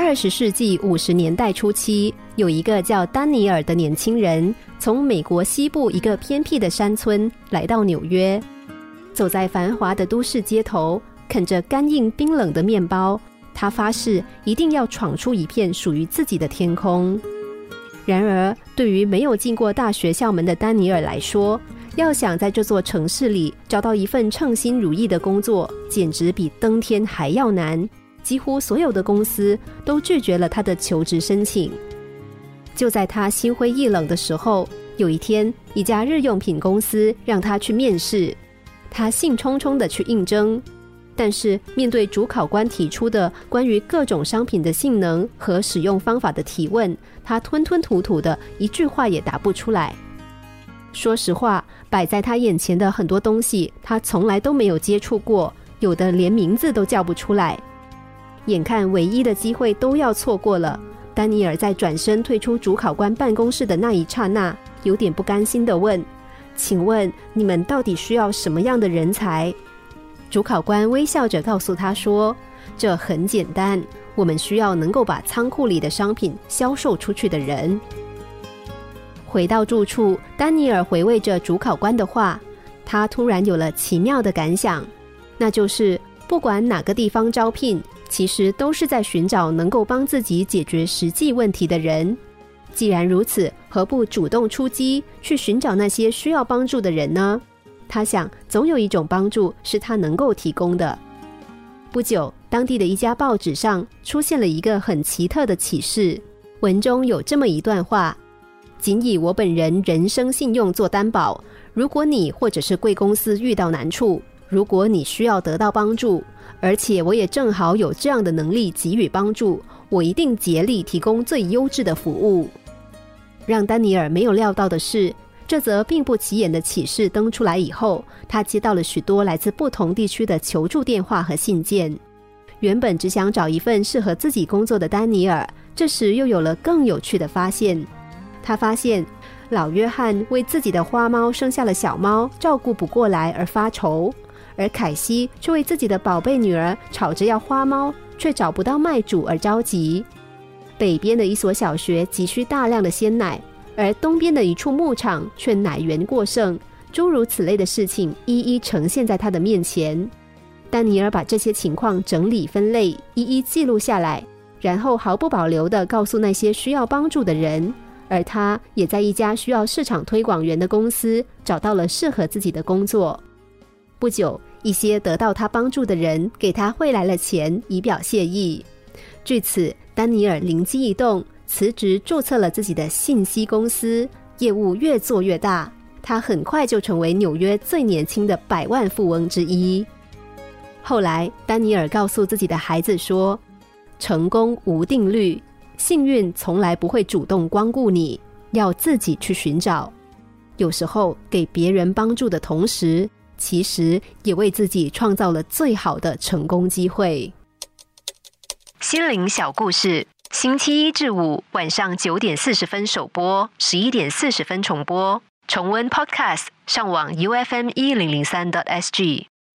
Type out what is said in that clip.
二十世纪五十年代初期，有一个叫丹尼尔的年轻人，从美国西部一个偏僻的山村来到纽约，走在繁华的都市街头，啃着干硬冰冷的面包。他发誓一定要闯出一片属于自己的天空。然而，对于没有进过大学校门的丹尼尔来说，要想在这座城市里找到一份称心如意的工作，简直比登天还要难。几乎所有的公司都拒绝了他的求职申请。就在他心灰意冷的时候，有一天，一家日用品公司让他去面试。他兴冲冲的去应征，但是面对主考官提出的关于各种商品的性能和使用方法的提问，他吞吞吐吐的一句话也答不出来。说实话，摆在他眼前的很多东西，他从来都没有接触过，有的连名字都叫不出来。眼看唯一的机会都要错过了，丹尼尔在转身退出主考官办公室的那一刹那，有点不甘心的问：“请问你们到底需要什么样的人才？”主考官微笑着告诉他说：“这很简单，我们需要能够把仓库里的商品销售出去的人。”回到住处，丹尼尔回味着主考官的话，他突然有了奇妙的感想，那就是不管哪个地方招聘。其实都是在寻找能够帮自己解决实际问题的人。既然如此，何不主动出击，去寻找那些需要帮助的人呢？他想，总有一种帮助是他能够提供的。不久，当地的一家报纸上出现了一个很奇特的启示，文中有这么一段话：“仅以我本人人生信用做担保，如果你或者是贵公司遇到难处，如果你需要得到帮助。”而且我也正好有这样的能力给予帮助，我一定竭力提供最优质的服务。让丹尼尔没有料到的是，这则并不起眼的启事登出来以后，他接到了许多来自不同地区的求助电话和信件。原本只想找一份适合自己工作的丹尼尔，这时又有了更有趣的发现。他发现老约翰为自己的花猫生下了小猫，照顾不过来而发愁。而凯西却为自己的宝贝女儿吵着要花猫，却找不到卖主而着急。北边的一所小学急需大量的鲜奶，而东边的一处牧场却奶源过剩。诸如此类的事情一一呈现在他的面前。丹尼尔把这些情况整理分类，一一记录下来，然后毫不保留地告诉那些需要帮助的人。而他也在一家需要市场推广员的公司找到了适合自己的工作。不久。一些得到他帮助的人给他汇来了钱，以表谢意。据此，丹尼尔灵机一动，辞职注册了自己的信息公司，业务越做越大。他很快就成为纽约最年轻的百万富翁之一。后来，丹尼尔告诉自己的孩子说：“成功无定律，幸运从来不会主动光顾你，要自己去寻找。有时候，给别人帮助的同时。”其实也为自己创造了最好的成功机会。心灵小故事，星期一至五晚上九点四十分首播，十一点四十分重播。重温 Podcast，上网 U F M 一零零三 t S G。